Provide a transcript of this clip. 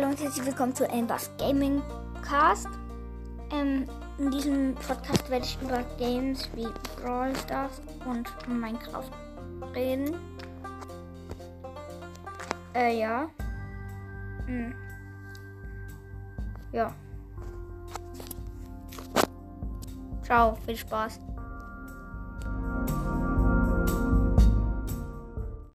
Hallo und herzlich willkommen zu Ambers Gaming Cast. Ähm, in diesem Podcast werde ich über Games wie Brawl Stars und Minecraft reden. Äh, ja. Hm. Ja. Ciao, viel Spaß.